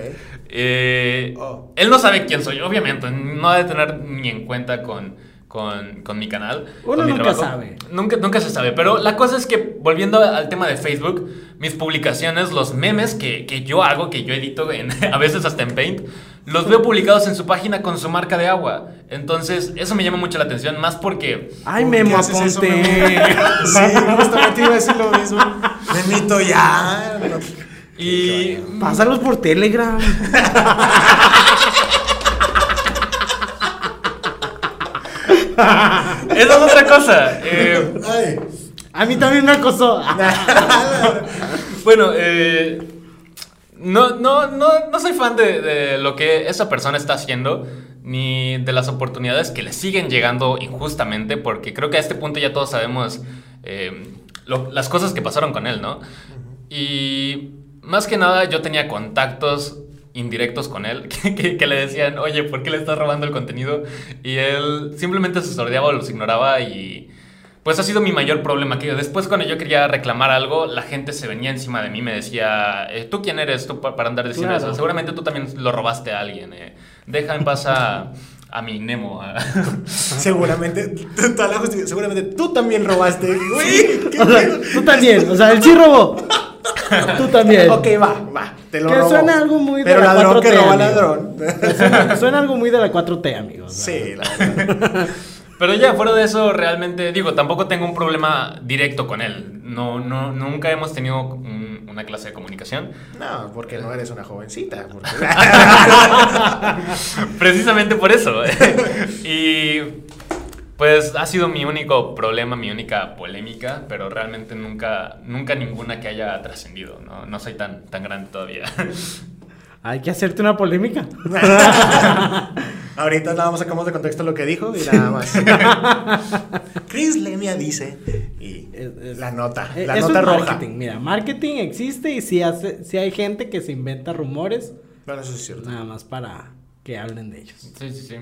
Eh, Oh. Él no sabe quién soy, obviamente, no ha de tener ni en cuenta con, con, con mi canal. Uno con mi nunca trabajo. sabe. Nunca, nunca se sabe. Pero la cosa es que, volviendo al tema de Facebook, mis publicaciones, los memes que, que yo hago, que yo edito, en, a veces hasta en Paint, los veo publicados en su página con su marca de agua. Entonces, eso me llama mucho la atención, más porque... Ay, ¿Por qué Memo, aponte. Memo? Sí, justamente iba a decir lo mismo. Memito, ya. Y Pásalos por Telegram. esa es otra cosa. Eh, Ay. A mí también me acosó. Bueno, eh, no, no, no, no soy fan de, de lo que esa persona está haciendo, ni de las oportunidades que le siguen llegando injustamente, porque creo que a este punto ya todos sabemos eh, lo- las cosas que pasaron con él, ¿no? Y más que nada yo tenía contactos indirectos con él que, que- que le decían, oye, ¿por qué le estás robando el contenido? Y él simplemente se sordeaba o los ignoraba y pues ha sido mi mayor problema, que después cuando yo quería reclamar algo, la gente se venía encima de mí, me decía, eh, ¿tú quién eres tú pa- para andar diciendo Claro. eso? Seguramente tú también lo robaste a alguien, eh. deja en paz a, a mi Nemo. a- Seguramente, toda la justicia- seguramente tú también robaste. Güey, ¿qué O sea, pedo? tú también. O sea, él sí robó. Tú también. Ok, va, va. Te lo Que robó. suena algo muy de Pero la ladrón 4T, que roba amigo. ladrón. Suena, suena algo muy de la 4T, amigos. Sí, la verdad. Pero ya, fuera de eso, realmente, digo, tampoco tengo un problema directo con él. No, no, nunca hemos tenido un- una clase de comunicación. No, porque no eres una jovencita. porque- Precisamente por eso. y pues ha sido mi único problema, mi única polémica, pero realmente nunca, nunca ninguna que haya trascendido. ¿no? no soy tan, tan grande todavía. Hay que hacerte una polémica. Ahorita nada más sacamos de contexto lo que dijo y nada más. Chris Lemia dice y la nota, Eh, la eso nota es roja. marketing. Mira, marketing existe y si hace, si hay gente que se inventa rumores Bueno, eso es cierto. nada más para que hablen de ellos. sí, sí, sí.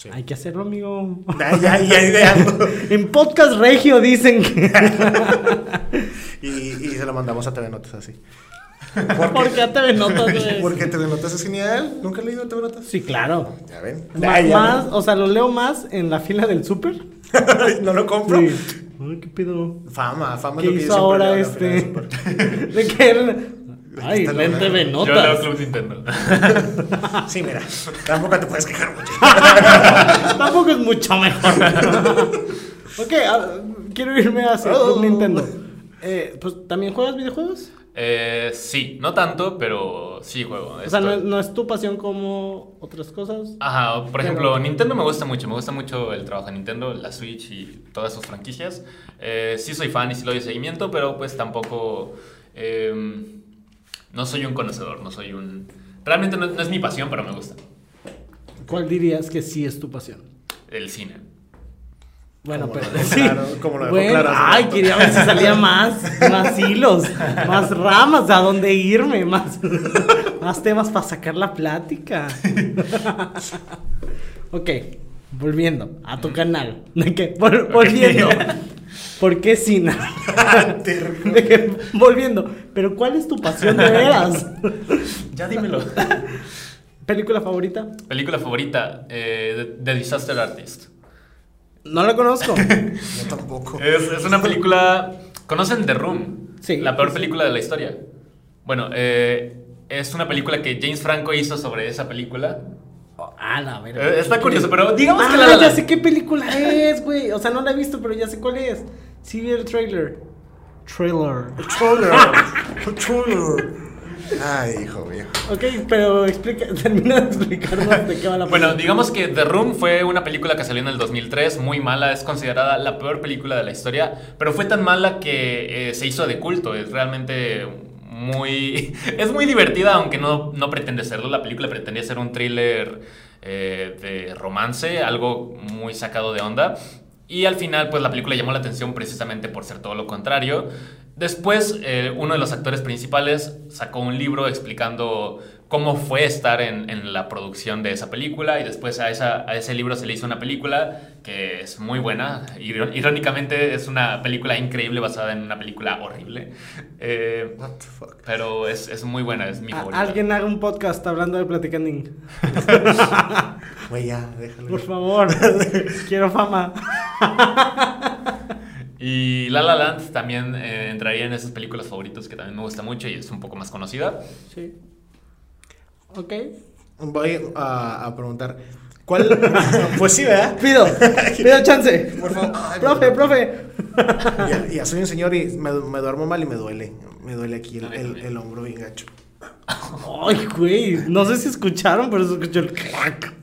Sí. Hay que hacerlo, amigo. Ya, ya, ya en podcast regio dicen que Y, y se lo mandamos a TV Notas así. ¿Por qué a TV Notas, güey? Porque TV Notas es genial. ¿Nunca he leído TV Notas? Sí, claro. Ya ven. Más, o sea, lo leo más en la fila del súper. no lo compro. Sí. Ay, ¿qué pedo? Fama, fama es ¿Qué lo que hizo ahora este? De que él... Ay, ven lo- TV Yo leo Notas. Club Nintendo. Sí, mira. Tampoco te puedes quejar mucho. Tampoco es mucho mejor. ok, ah, quiero irme hacia Oh. Club Nintendo. Eh, pues, ¿también juegas videojuegos? Eh, sí, no tanto, pero sí juego. O sea, no, es tu pasión como otras cosas. Ajá, por Pero- ejemplo, Nintendo me gusta mucho, me gusta mucho el trabajo de Nintendo, la Switch y todas sus franquicias. Eh, sí soy fan y sí le doy seguimiento, pero pues tampoco... eh, no soy un conocedor, no soy un... Realmente no, no es mi pasión, pero me gusta. ¿Cuál dirías que sí es tu pasión? El cine. Bueno, pero lo sí. claro, como lo dejó Bueno, claro ay, rato. quería ver si salía más, más hilos, más ramas, a dónde irme, más, más temas para sacar la plática. ok, volviendo a tu canal. ¿De qué? Vol- volviendo. ¿Por qué? De que- volviendo. Pero ¿cuál es tu pasión de veras? Ya dímelo. ¿Película favorita? Película favorita, eh, The, Disaster Artist. No la conozco. Yo tampoco. Es, es una película... ¿Conocen The Room? Sí. La peor película de la historia. Bueno, eh, es una película que James Franco hizo sobre esa película. Ah, la verga. Eh, está curioso, pero digamos que Ah, la, la- ya sé qué película es, güey. O sea, no la he visto, pero ya sé cuál es. Sí vi el trailer. Trailer. Troller. Troller. Ay, hijo mío. Ok, pero explica, termina de explicarnos de qué va la Bueno, película. digamos que The Room fue una película que salió en el 2003, muy mala, es considerada la peor película de la historia, pero fue tan mala que eh, se hizo de culto, es realmente muy... es muy divertida, aunque no, no pretende serlo, la película pretendía ser un thriller eh, de romance, algo muy sacado de onda, y al final pues la película llamó la atención precisamente por ser todo lo contrario. Después, eh, uno de los actores principales sacó un libro explicando cómo fue estar en, la producción de esa película y después a, a ese libro se le hizo una película que es muy buena. Iró- Irónicamente es una película increíble basada en una película horrible. Eh, What the fuck. pero es, es muy buena, es mi favorita. Alguien haga un podcast hablando de Platicanding. Güey, ya, déjalo. Por favor. Quiero fama. Y La La Land también eh, entraría en esas películas favoritas que también me gusta mucho y es un poco más conocida. Sí. Ok. Voy a, a preguntar. ¿Cuál? pues sí, ¿verdad? Pido. Pido chance. Por favor. Ay, Profe, profe. Ya, ya soy un señor y me, me duermo mal y me duele. Me duele aquí el, el, el hombro bien gacho. Ay, güey. No sé si escucharon, pero se escuchó el crack.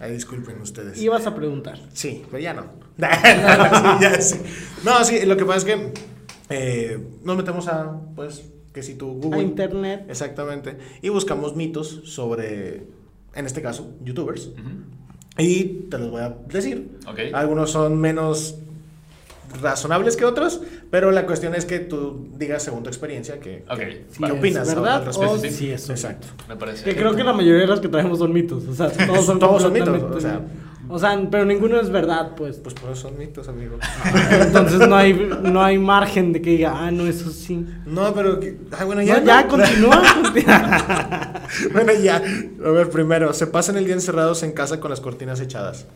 Ay, disculpen ustedes. Ibas a preguntar. Sí, pero ya no. sí, ya sí. No, sí, lo que pasa es que eh, nos metemos a, pues, que si tú Google. A internet. Exactamente. Y buscamos mitos sobre, en este caso, youtubers. Y te los voy a decir. Algunos son menos razonables que otros, pero la cuestión es que tú digas según tu experiencia que, ¿qué es opinas al- verdad al respecto. o sí. un Exacto. Me parece. Que creo que la mayoría de las que traemos son mitos. O sea, todos son Todos son mitos, o sea. O sea, pero ninguno es verdad, pues. Pues por eso son mitos, amigo. Entonces no hay, no hay margen de que diga, ah, no, eso sí. No, pero... Ay, bueno, No, ya. ya, ¿no? continúa. continúa. Bueno, ya. A ver, primero, se pasan el día encerrados en casa con las cortinas echadas.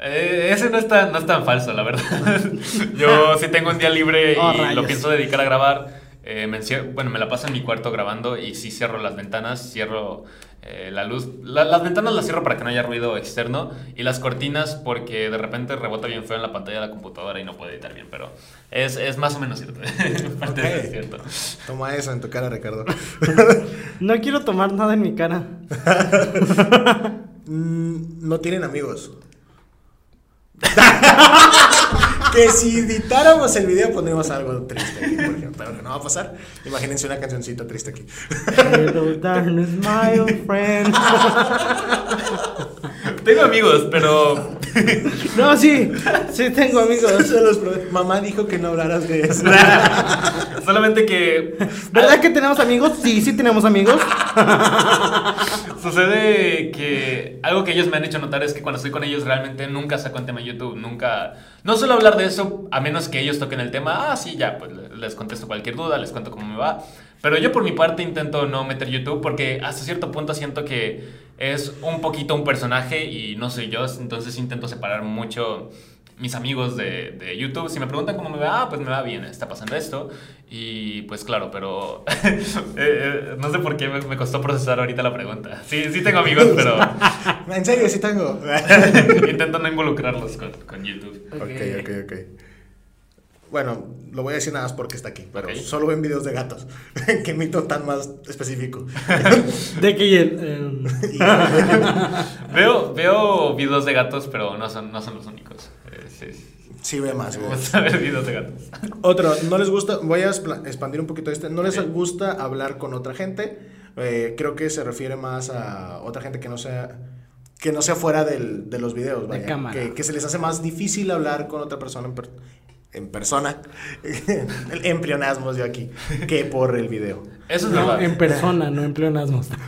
Eh, ese no es, tan, no es tan falso, la verdad. Yo sí tengo un día libre y Oh, lo pienso dedicar a grabar. Eh, me bueno, me la paso en mi cuarto grabando y sí cierro las ventanas, cierro eh, la luz. La- las ventanas las cierro para que no haya ruido externo y las cortinas porque de repente rebota bien feo en la pantalla de la computadora y no puedo editar bien, pero es, es más o menos. Parte de cierto. Toma eso en tu cara, Ricardo. No quiero tomar nada en mi cara. Mm, no tienen amigos. que si editáramos el video pondríamos algo triste aquí, por ejemplo. Pero que no va a pasar. Imagínense una cancioncita triste aquí. Hello, darkness, my old friend. Tengo amigos, pero No, sí, sí tengo amigos. Se los prometo. Mamá dijo que no hablaras de eso. solamente que ¿Verdad que tenemos amigos? Sí, sí tenemos amigos. Sucede que algo que ellos me han hecho notar es que cuando estoy con ellos realmente nunca saco un tema en YouTube, nunca... No suelo hablar de eso a menos que ellos toquen el tema, ah, sí, ya, pues les contesto cualquier duda, les cuento cómo me va. Pero yo por mi parte intento no meter YouTube porque hasta cierto punto siento que es un poquito un personaje y no soy yo, entonces intento separar mucho mis amigos de, de YouTube. Si me preguntan cómo me va, ah, pues me va bien, está pasando esto. Y pues claro, pero eh, eh, no sé por qué me, me costó procesar ahorita la pregunta. Sí, sí tengo amigos, pero En serio, sí tengo. intento no involucrarlos con, con YouTube. ok, ok, ok. Bueno, lo voy a decir nada más porque está aquí, pero solo ven videos de gatos. Qué mito tan más específico. De que eh, Veo, veo videos de gatos, pero no son, no son los únicos. Eh, sí, sí. Sí, ve más. Ver videos de gatos. Otro, no les gusta, voy a expandir un poquito este, no les gusta hablar con otra gente, eh, creo que se refiere más a otra gente que no sea, que no sea fuera del- de los videos, vaya, cámara. Que, que se les hace más difícil hablar con otra persona en, per- en persona, en pleonasmos yo aquí, que por el video. Eso es no, verdad. en persona, no en pleonasmos.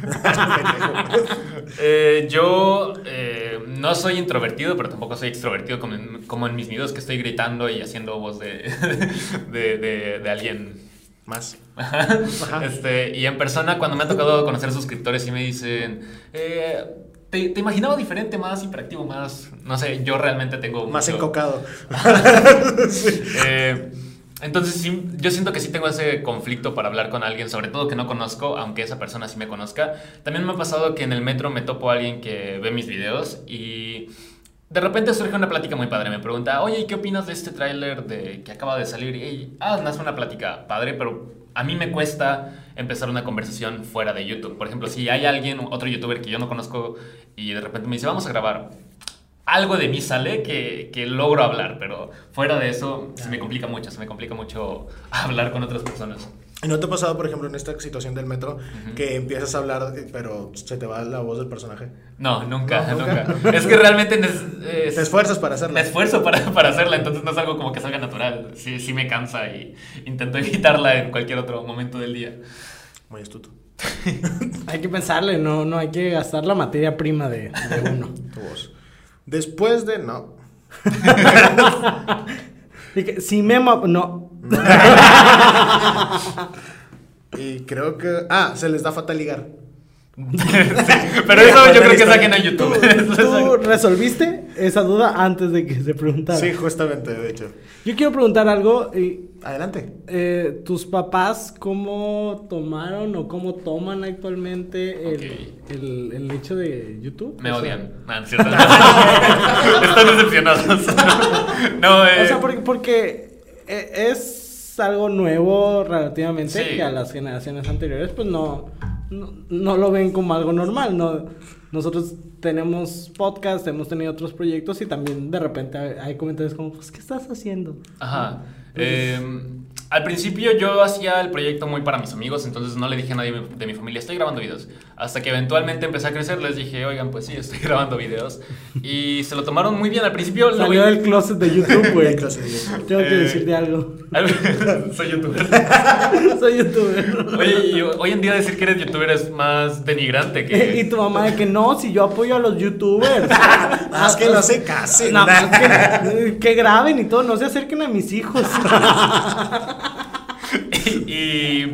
Eh, yo eh, no soy introvertido, pero tampoco soy extrovertido como en, como en mis videos que estoy gritando y haciendo voz de, de, de- de alguien. Más. Este, y en persona, cuando me ha tocado conocer suscriptores y me dicen, eh, te, te imaginaba diferente, más hiperactivo, más, no sé, yo realmente tengo... Más mucho- encocado. Eh, entonces, sí, yo siento que sí tengo ese conflicto para hablar con alguien, sobre todo que no conozco, aunque esa persona sí me conozca. También me ha pasado que en el metro me topo a alguien que ve mis videos y de repente surge una plática muy padre. Me pregunta, oye, ¿y qué opinas de este tráiler de que acaba de salir? Y, ah, nace una plática padre, pero a mí me cuesta empezar una conversación fuera de YouTube. Por ejemplo, si hay alguien, otro youtuber que yo no conozco y de repente me dice, vamos a grabar algo de mí sale que, que logro hablar, pero fuera de eso se me complica mucho, se me complica mucho hablar con otras personas. ¿Y no te ha pasado, por ejemplo, en esta situación del metro, que empiezas a hablar, eh, pero se te va la voz del personaje? No, nunca, No, nunca. nunca. Es que realmente nes- es- Te esfuerzas para hacerlo. me esfuerzo para, para hacerla, entonces no es algo como que salga natural. Sí, sí me cansa y intento evitarla en cualquier otro momento del día. Muy astuto. Hay que pensarle, no, no hay que gastar la materia prima de, de uno. Tu voz. Después de... No. Y que, si Memo, no. Y creo que... Ah, se les da fatal ligar. Sí, pero eso yo creo que saquen a YouTube. ¿Tú, tú resolviste esa duda antes de que se preguntara? Sí, justamente, de hecho. Yo quiero preguntar algo. y, Adelante. eh, ¿Tus papás cómo tomaron o cómo toman actualmente el, el, el hecho de YouTube? Me O sea, odian. No. Están decepcionados. No, eh. O sea, porque, porque eh, es algo nuevo relativamente Sí. que a las generaciones anteriores pues no, no, no lo ven como algo normal. No, nosotros tenemos podcast, hemos tenido otros proyectos y también de repente hay, hay comentarios como, pues, ¿qué estás haciendo? Ajá. Eh, al principio yo hacía el proyecto muy para mis amigos, entonces no le dije a nadie de mi familia, estoy grabando videos. Hasta que eventualmente empecé a crecer, les dije, oigan, pues sí, estoy grabando videos. Y se lo tomaron muy bien. Al principio lo Salió del closet de YouTube, güey. Tengo que Eh, decirte algo. Soy youtuber. Soy youtuber. Oye, y hoy en día decir que eres youtuber es más denigrante que... Y tu mamá de que no, si yo apoyo a los youtubers. Más que no se casen. Nada más que, que graben y todo, no se acerquen a mis hijos. y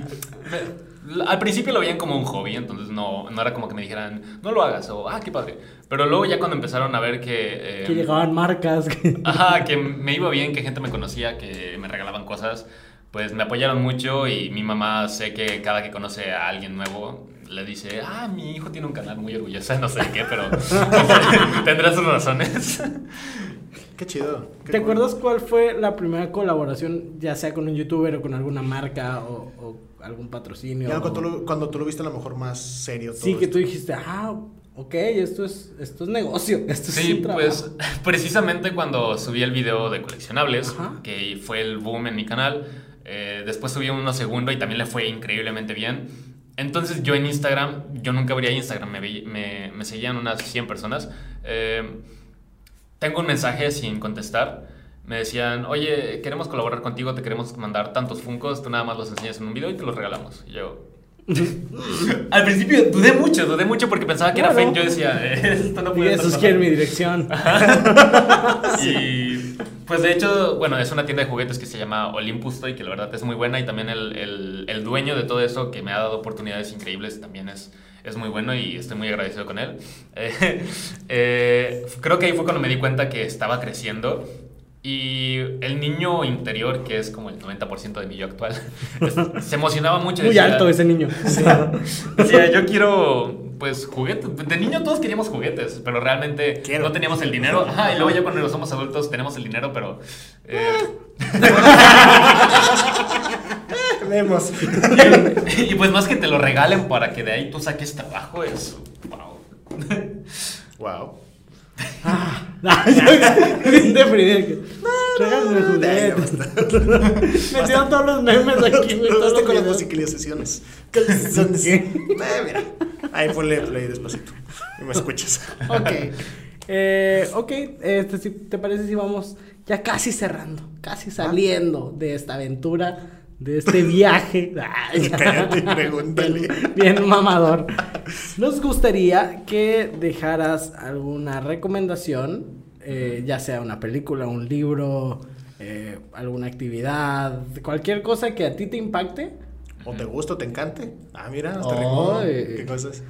al principio lo veían como un hobby, entonces no, no era como que me dijeran, no lo hagas, o, ah, qué padre. Pero luego ya cuando empezaron a ver que... eh, que llegaban marcas. que- Ajá, que me iba bien, que gente me conocía, que me regalaban cosas, pues me apoyaron mucho y mi mamá sé que cada que conoce a alguien nuevo le dice, ah, mi hijo tiene un canal muy orgullosa, no sé qué, pero tendrá sus razones. Qué chido. qué ¿Te cool. acuerdas cuál fue la primera colaboración, ya sea con un youtuber o con alguna marca o, o algún patrocinio? Ya o- cuando tú, lo, cuando tú lo viste a lo mejor más serio. todo Sí, que esto. tú dijiste, ah, ok, esto es, esto es negocio, esto es Sí, un trabajo. pues precisamente cuando subí el video de coleccionables, Ajá. que fue el boom en mi canal, eh, después subí uno segundo y también le fue increíblemente bien. Entonces yo en Instagram, yo nunca abría Instagram, me, me, me seguían unas 100 personas. eh, tengo un mensaje sin contestar. Me decían, oye, queremos colaborar contigo, te queremos mandar tantos funcos, tú nada más los enseñas en un video y te los regalamos. Y yo... Al principio dudé mucho, dudé mucho porque pensaba que era fake. Yo decía, esto no puede eso es estar que en pasando". mi dirección. Y pues de hecho, bueno, es una tienda de juguetes que se llama Olympus Toy, que la verdad es muy buena y también el, el- el dueño de todo eso que me ha dado oportunidades increíbles también es, es muy bueno y estoy muy agradecido con él. Eh, eh, creo que ahí fue cuando me di cuenta que estaba creciendo y el niño interior, que es como el 90% de mi yo actual, es- se emocionaba mucho. Muy decía- alto ese niño. Decía, yo quiero, pues, juguetes. De niño todos queríamos juguetes, pero realmente Quiero. no teníamos el dinero. Ajá, y luego ya cuando somos adultos tenemos el dinero, pero... eh, Vemos. y, pues más que te lo regalen para que de ahí tú saques trabajo es... Wow. Wow. Bien deprimido. Regálame juguetes. Metieron todos los memes aquí, güey. Probaste los con las musicalizaciones. Calzones. Eh, mira. Ahí ponle play despacito. Y me escuchas. Ok. Eh, ok, este, ¿te parece si vamos ya casi cerrando, casi saliendo de esta aventura, de este viaje? Ay, Cállate y pregúntale. Bien, bien mamador. Nos gustaría que dejaras alguna recomendación, eh, ya sea una película, un libro, eh, alguna actividad, cualquier cosa que a ti te impacte O te gusta o te encante. Ah, mira, hasta rimó. Qué cosas.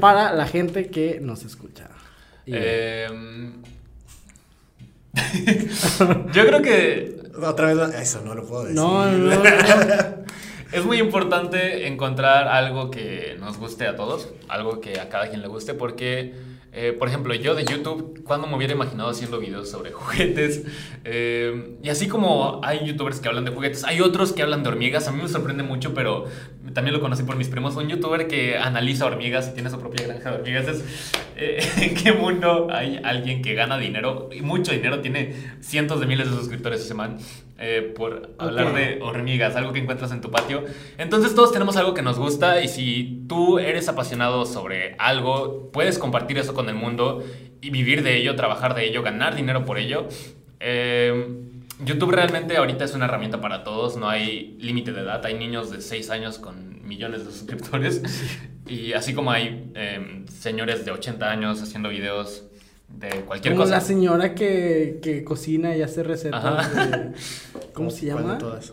para la gente que nos escucha. Y- Em, yo creo que Otra vez, eso no lo puedo decir. no, no, no. Es muy importante encontrar algo que nos guste a todos, algo que a cada quien le guste, porque, eh, por ejemplo, yo de YouTube, cuando me hubiera imaginado haciendo videos sobre juguetes? Eh, y así como hay youtubers que hablan de juguetes, hay otros que hablan de hormigas, a mí me sorprende mucho, pero también lo conocí por mis primos, un youtuber que analiza hormigas y tiene su propia granja de hormigas. Es, eh, ¿En qué mundo hay alguien que gana dinero, y mucho dinero, tiene cientos de miles de suscriptores ese man, eh, por hablar de hormigas, algo que encuentras en tu patio. Entonces todos tenemos algo que nos gusta y si tú eres apasionado sobre algo, puedes compartir eso con el mundo y vivir de ello, trabajar de ello, ganar dinero por ello. Eh, YouTube realmente ahorita es una herramienta para todos, no hay límite de edad, hay niños de 6 años con millones de suscriptores y así como hay eh, señores de 80 años haciendo videos de cualquier Como cosa. la señora que, que cocina y hace recetas. De- ¿Cómo se ¿Cuál de llama? todas?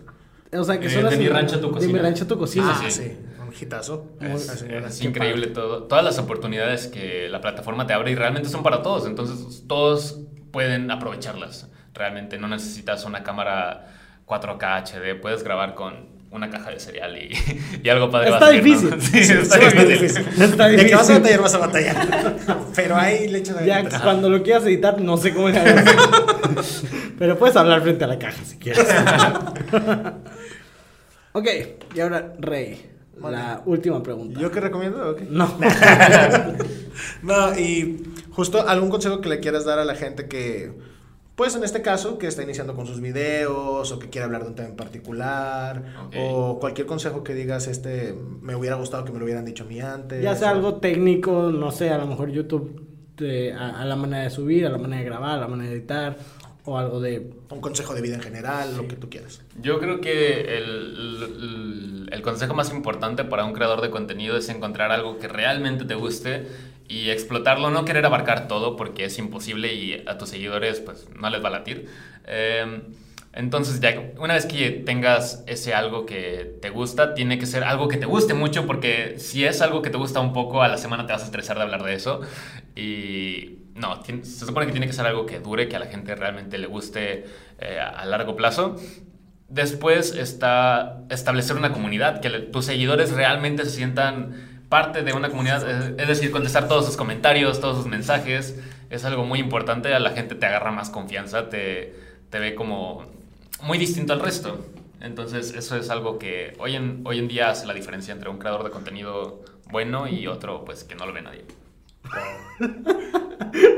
O sea, que Eh, son de las- mi rancho, tu De cocina. mi rancho tu cocina. Ah, sí. sí, un hitazo. Es, increíble todo. Todas las oportunidades que la plataforma te abre y realmente son para todos. Entonces todos pueden aprovecharlas. Realmente no necesitas una cámara 4K HD. Puedes grabar con una caja de cereal y, y algo padre. Está va a salir, ¿no? difícil. Sí, está Sí, está difícil. difícil. Está De que vas a difícil. batallar, vas a batallar. Pero ahí le echas Ya ahí. cuando lo quieras editar, no sé cómo le hagas. Pero puedes hablar frente a la caja si quieres. ok, y ahora, Rey, la última pregunta. ¿Yo qué recomiendo? Ok. No. No, y justo algún consejo que le quieras dar a la gente que, pues en este caso, que está iniciando con sus videos o que quiere hablar de un tema en particular o cualquier consejo que digas, este, me hubiera gustado que me lo hubieran dicho a mí antes. Ya sea o- algo técnico, no sé, a lo mejor YouTube a, a la manera de subir, a la manera de grabar, a la manera de editar, o algo de... Un consejo de vida en general, lo que tú quieras. Yo creo que el, el- el consejo más importante para un creador de contenido es encontrar algo que realmente te guste y explotarlo, no querer abarcar todo porque es imposible y a tus seguidores pues no les va a latir. Eh, entonces ya una vez que tengas ese algo que te gusta, tiene que ser algo que te guste mucho porque si es algo que te gusta un poco, a la semana te vas a estresar de hablar de eso y no, se supone que tiene que ser algo que dure, que a la gente realmente le guste eh, a largo plazo. Después está establecer una comunidad, que tus seguidores realmente se sientan parte de una comunidad, es, decir, contestar todos sus comentarios, todos sus mensajes, es algo muy importante, a la gente te agarra más confianza, te, te ve como muy distinto al resto. Entonces eso es algo que hoy en, hoy en día hace la diferencia entre un creador de contenido bueno y otro pues que no lo ve nadie.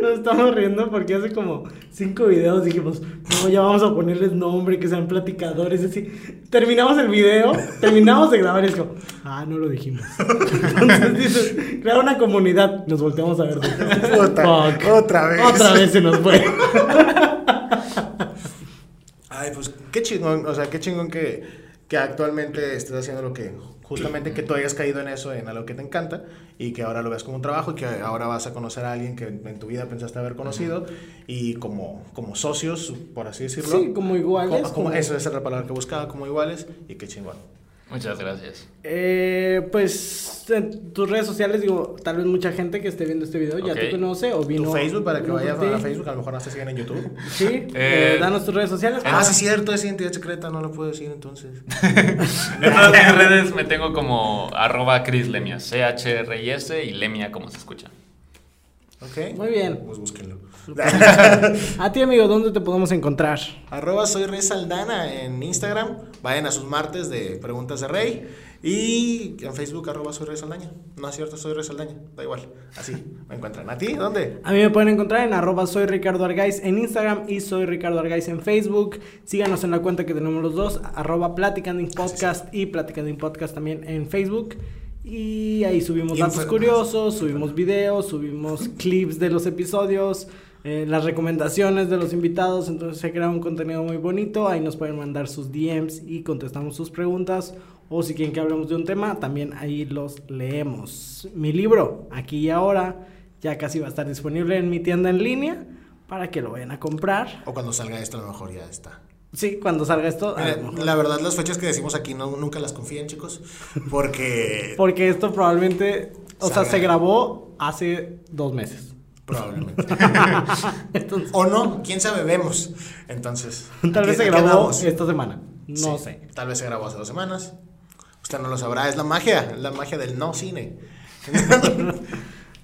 Nos estamos riendo porque hace como cinco videos dijimos, no, ya vamos a ponerles nombre, que sean platicadores, así. Terminamos el video, terminamos de grabar y es como, ah, no lo dijimos. Entonces dices, crear una comunidad, nos volteamos a ver. Fuck. otra vez. Otra vez se nos fue. Ay, pues qué chingón, o sea, qué chingón que, que actualmente estés haciendo lo que, justamente que tú hayas caído en eso, en algo que te encanta, y que ahora lo veas como un trabajo, y que ahora vas a conocer a alguien que en tu vida pensaste haber conocido, y como, como socios, por así decirlo. Sí, como iguales, Como, como- como- Eso esa es la palabra que buscaba, como iguales, y qué chingón. Muchas gracias. Eh, pues en tus redes sociales, digo, tal vez mucha gente que esté viendo este video ya Ok. te conoce o vino. Tu Facebook, para que vayas a Facebook, a lo mejor no te siguen en YouTube. Sí, Eh, eh, danos tus redes sociales. Ah, sí, cierto, es identidad secreta, no lo puedo decir entonces. En todas mis redes me tengo como arroba Chris Lemia, C-H-R-I-S y Lemia como se escucha. ¿Ok? Muy bien. Pues búsquenlo. A ti, amigo, ¿dónde te podemos encontrar? Arroba soy Rey Saldana en Instagram. Vayan a sus martes de preguntas de Rey. Y en Facebook, arroba soy Rey Saldaña. No es cierto, soy Rey Saldaña. Da igual. Así me encuentran. ¿A ti? ¿Dónde? A mí me pueden encontrar en arroba soy Ricardo Argaiz en Instagram y soy Ricardo Argaiz en Facebook. Síganos en la cuenta que tenemos los dos, arroba Platicanding Podcast y Platicanding Podcast también en Facebook. Y ahí subimos datos curiosos, subimos videos, subimos clips de los episodios, eh, las recomendaciones de los invitados. Entonces se crea un contenido muy bonito. Ahí nos pueden mandar sus DMs y contestamos sus preguntas. O si quieren que hablemos de un tema, también ahí los leemos. Mi libro, aquí y ahora, ya casi va a estar disponible en mi tienda en línea para que lo vayan a comprar. O cuando salga esto, a lo mejor ya está. Sí, cuando salga esto. la verdad, las fechas que decimos aquí no, nunca las confíen, chicos. Porque. Porque esto probablemente, o sea, se grabó hace dos meses. Probablemente. Entonces, o no, quién sabe, vemos. Entonces. tal vez se grabó esta semana. No Sí, sé. Tal vez se grabó hace dos semanas. Usted no lo sabrá. Es la magia. La magia del no cine.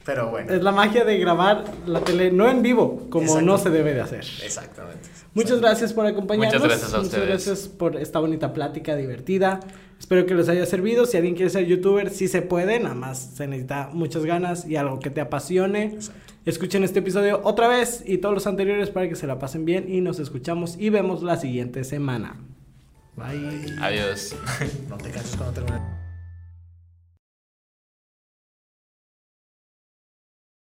Pero bueno. Es la magia de grabar la tele no en vivo, como Exacto. no se debe de hacer. Exactamente. Muchas gracias por acompañarnos. Muchas gracias a Muchas ustedes. gracias por esta bonita plática divertida. Espero que les haya servido. Si alguien quiere ser youtuber, sí se puede. Nada más se necesita muchas ganas y algo que te apasione. Escuchen este episodio otra vez y todos los anteriores para que se la pasen bien. Y nos escuchamos y vemos la siguiente semana. Bye. Adiós. No te canses cuando termine.